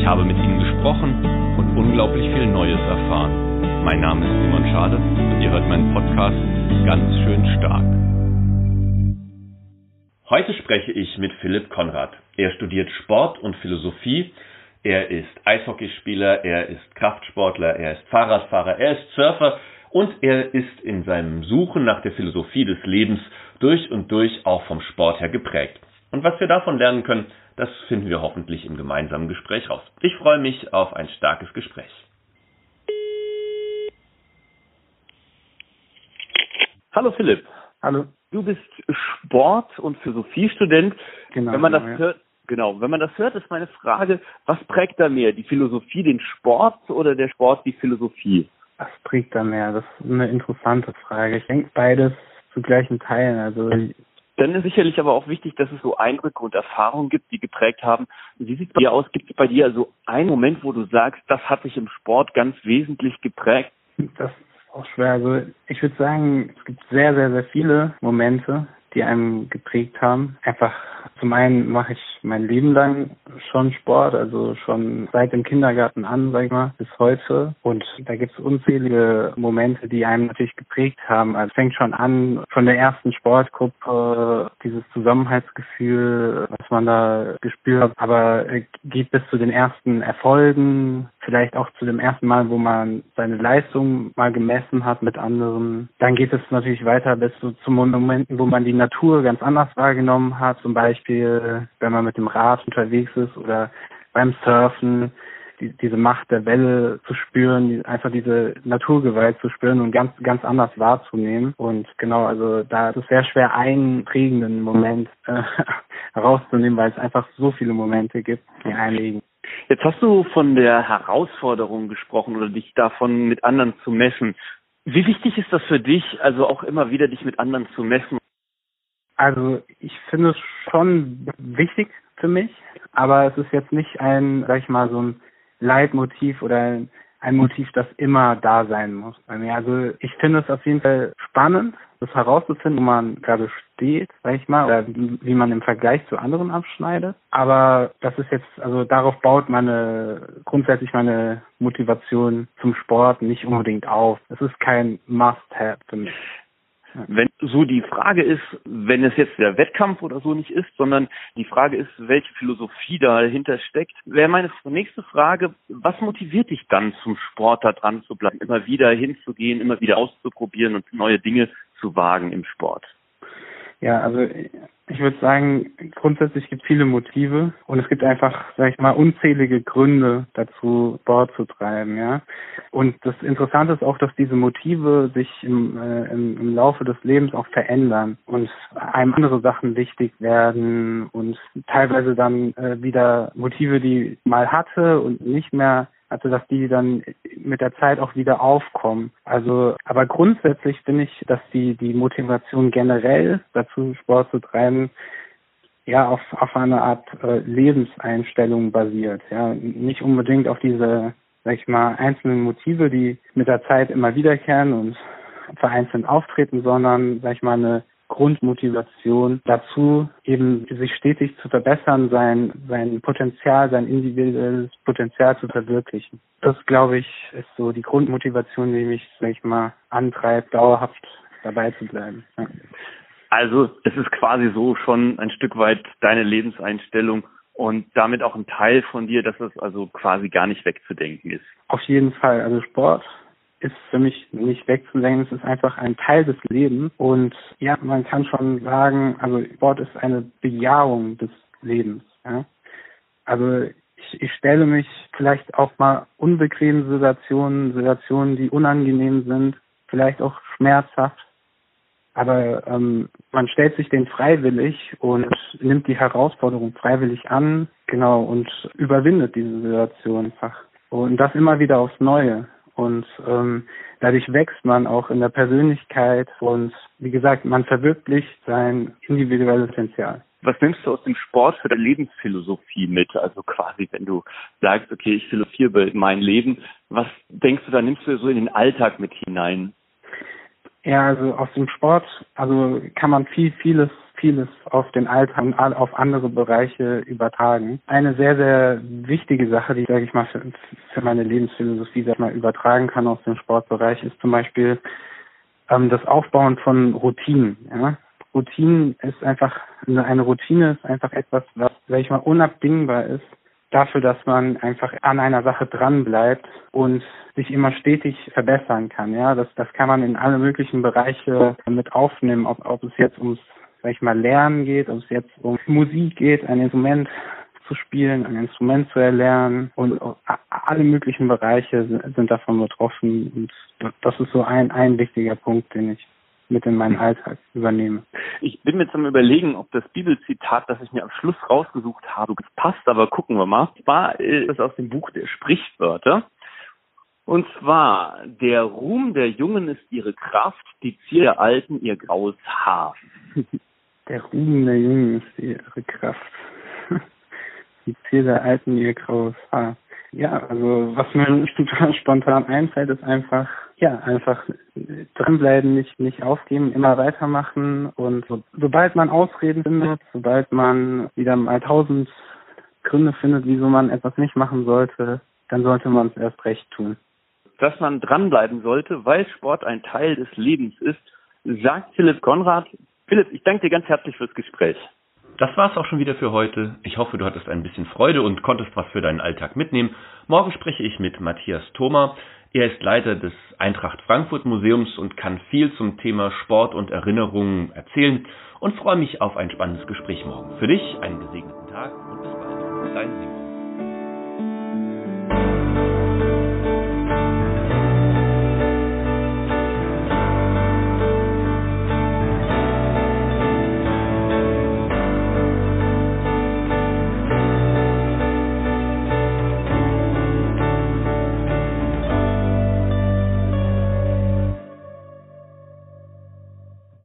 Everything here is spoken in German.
Ich habe mit ihnen gesprochen und unglaublich viel Neues erfahren. Mein Name ist Simon Schade und ihr hört meinen Podcast ganz schön stark. Heute spreche ich mit Philipp Konrad. Er studiert Sport und Philosophie. Er ist Eishockeyspieler, er ist Kraftsportler, er ist Fahrradfahrer, er ist Surfer und er ist in seinem Suchen nach der Philosophie des Lebens durch und durch auch vom Sport her geprägt. Und was wir davon lernen können, das finden wir hoffentlich im gemeinsamen Gespräch raus. Ich freue mich auf ein starkes Gespräch. Hallo Philipp. Hallo. Du bist Sport- und Philosophiestudent. Genau. Wenn man das genau, ja. hört, genau, wenn man das hört, ist meine Frage, was prägt da mehr? Die Philosophie den Sport oder der Sport die Philosophie? Was prägt da mehr? Das ist eine interessante Frage. Ich denke beides zu gleichen Teilen. Also Dann ist sicherlich aber auch wichtig, dass es so Eindrücke und Erfahrungen gibt, die geprägt haben. Wie sieht es bei dir aus? Gibt es bei dir also einen Moment, wo du sagst, das hat dich im Sport ganz wesentlich geprägt? das ist auch schwer. Also ich würde sagen, es gibt sehr, sehr, sehr viele Momente, die einem geprägt haben. Einfach zum einen mache ich mein Leben lang schon Sport, also schon seit dem Kindergarten an, sag ich mal, bis heute. Und da gibt es unzählige Momente, die einem natürlich geprägt haben. Also fängt schon an von der ersten Sportgruppe, dieses Zusammenhaltsgefühl, was man da gespürt hat, aber geht bis zu den ersten Erfolgen, vielleicht auch zu dem ersten Mal, wo man seine Leistung mal gemessen hat mit anderen. Dann geht es natürlich weiter bis zu, zu Momenten, wo man die Natur ganz anders wahrgenommen hat, zum Beispiel, wenn man mit dem Rad unterwegs ist oder beim Surfen, die, diese Macht der Welle zu spüren, die, einfach diese Naturgewalt zu spüren und ganz, ganz anders wahrzunehmen. Und genau, also da ist es sehr schwer, einen prägenden Moment äh, herauszunehmen, weil es einfach so viele Momente gibt, die einlegen. Jetzt hast du von der Herausforderung gesprochen oder dich davon mit anderen zu messen. Wie wichtig ist das für dich, also auch immer wieder dich mit anderen zu messen? Also ich finde es schon wichtig für mich, aber es ist jetzt nicht ein, sag ich mal, so ein Leitmotiv oder ein, Motiv, das immer da sein muss bei mir. Also ich finde es auf jeden Fall spannend, das herauszufinden, wo man gerade steht, sag ich mal, oder wie, wie man im Vergleich zu anderen abschneidet. Aber das ist jetzt, also darauf baut meine, grundsätzlich meine Motivation zum Sport nicht unbedingt auf. Es ist kein Must-Have für mich. Wenn so die Frage ist, wenn es jetzt der Wettkampf oder so nicht ist, sondern die Frage ist, welche Philosophie dahinter steckt, wäre meine nächste Frage, was motiviert dich dann zum Sport da dran zu bleiben, immer wieder hinzugehen, immer wieder auszuprobieren und neue Dinge zu wagen im Sport? Ja, also ich würde sagen, grundsätzlich gibt es viele Motive und es gibt einfach, sag ich mal, unzählige Gründe dazu, Sport zu treiben, ja. Und das Interessante ist auch, dass diese Motive sich im, äh, im, im Laufe des Lebens auch verändern und einem andere Sachen wichtig werden und teilweise dann äh, wieder Motive, die mal hatte und nicht mehr also dass die dann mit der Zeit auch wieder aufkommen. Also, aber grundsätzlich finde ich, dass die die Motivation generell dazu Sport zu treiben ja auf auf eine Art äh, Lebenseinstellung basiert. Ja, nicht unbedingt auf diese sag ich mal einzelnen Motive, die mit der Zeit immer wiederkehren und vereinzelt auftreten, sondern sag ich mal eine Grundmotivation dazu, eben sich stetig zu verbessern, sein, sein Potenzial, sein individuelles Potenzial zu verwirklichen. Das, glaube ich, ist so die Grundmotivation, die mich, sag ich mal, antreibt, dauerhaft dabei zu bleiben. Ja. Also es ist quasi so schon ein Stück weit deine Lebenseinstellung und damit auch ein Teil von dir, dass es also quasi gar nicht wegzudenken ist. Auf jeden Fall. Also Sport ist für mich nicht wegzudenken. Es ist einfach ein Teil des Lebens. Und ja, man kann schon sagen, also Sport ist eine Bejahung des Lebens. Ja? Also ich, ich stelle mich vielleicht auch mal unbequemen Situationen, Situationen, die unangenehm sind, vielleicht auch schmerzhaft. Aber ähm, man stellt sich den freiwillig und nimmt die Herausforderung freiwillig an, genau, und überwindet diese Situation einfach. Und das immer wieder aufs Neue. Und ähm, dadurch wächst man auch in der Persönlichkeit und wie gesagt, man verwirklicht sein individuelles Potenzial. Was nimmst du aus dem Sport für deine Lebensphilosophie mit? Also quasi, wenn du sagst, okay, ich philosophiere mein Leben, was denkst du, da nimmst du so in den Alltag mit hinein? Ja, also aus dem Sport, also kann man viel, vieles, vieles auf den Alltag und auf andere Bereiche übertragen. Eine sehr, sehr wichtige Sache, die, sage ich mal, für, meine Lebensphilosophie, sag ich mal, übertragen kann aus dem Sportbereich, ist zum Beispiel ähm, das Aufbauen von Routinen. Ja? Routinen ist einfach, eine Routine ist einfach etwas, was, sag ich mal, unabdingbar ist dafür, dass man einfach an einer Sache dran bleibt und sich immer stetig verbessern kann. Ja, das, das kann man in alle möglichen Bereiche mit aufnehmen, ob, ob es jetzt ums, sag ich mal, Lernen geht, ob es jetzt um Musik geht, ein Instrument zu spielen, ein Instrument zu erlernen und alle möglichen Bereiche sind davon betroffen und das ist so ein, ein wichtiger Punkt, den ich mit in meinen Alltag übernehme. Ich bin mir zum Überlegen, ob das Bibelzitat, das ich mir am Schluss rausgesucht habe, passt, aber gucken wir mal. Zwar ist es aus dem Buch der Sprichwörter. Und zwar, der Ruhm der Jungen ist ihre Kraft, die Zier der Alten ihr graues Haar. Der Ruhm der Jungen ist ihre Kraft. Die Zier der Alten ihr graues Haar. Ja, also was mir spontan einfällt, ist einfach ja, einfach dranbleiben, nicht, nicht aufgeben, immer weitermachen und so, sobald man Ausreden findet, sobald man wieder mal tausend Gründe findet, wieso man etwas nicht machen sollte, dann sollte man es erst recht tun. Dass man dranbleiben sollte, weil Sport ein Teil des Lebens ist, sagt Philipp Konrad. Philipp, ich danke dir ganz herzlich fürs Gespräch. Das war's auch schon wieder für heute. Ich hoffe, du hattest ein bisschen Freude und konntest was für deinen Alltag mitnehmen. Morgen spreche ich mit Matthias Thoma. Er ist Leiter des Eintracht Frankfurt Museums und kann viel zum Thema Sport und Erinnerungen erzählen und freue mich auf ein spannendes Gespräch morgen. Für dich einen gesegneten Tag und bis bald. Dein Simon.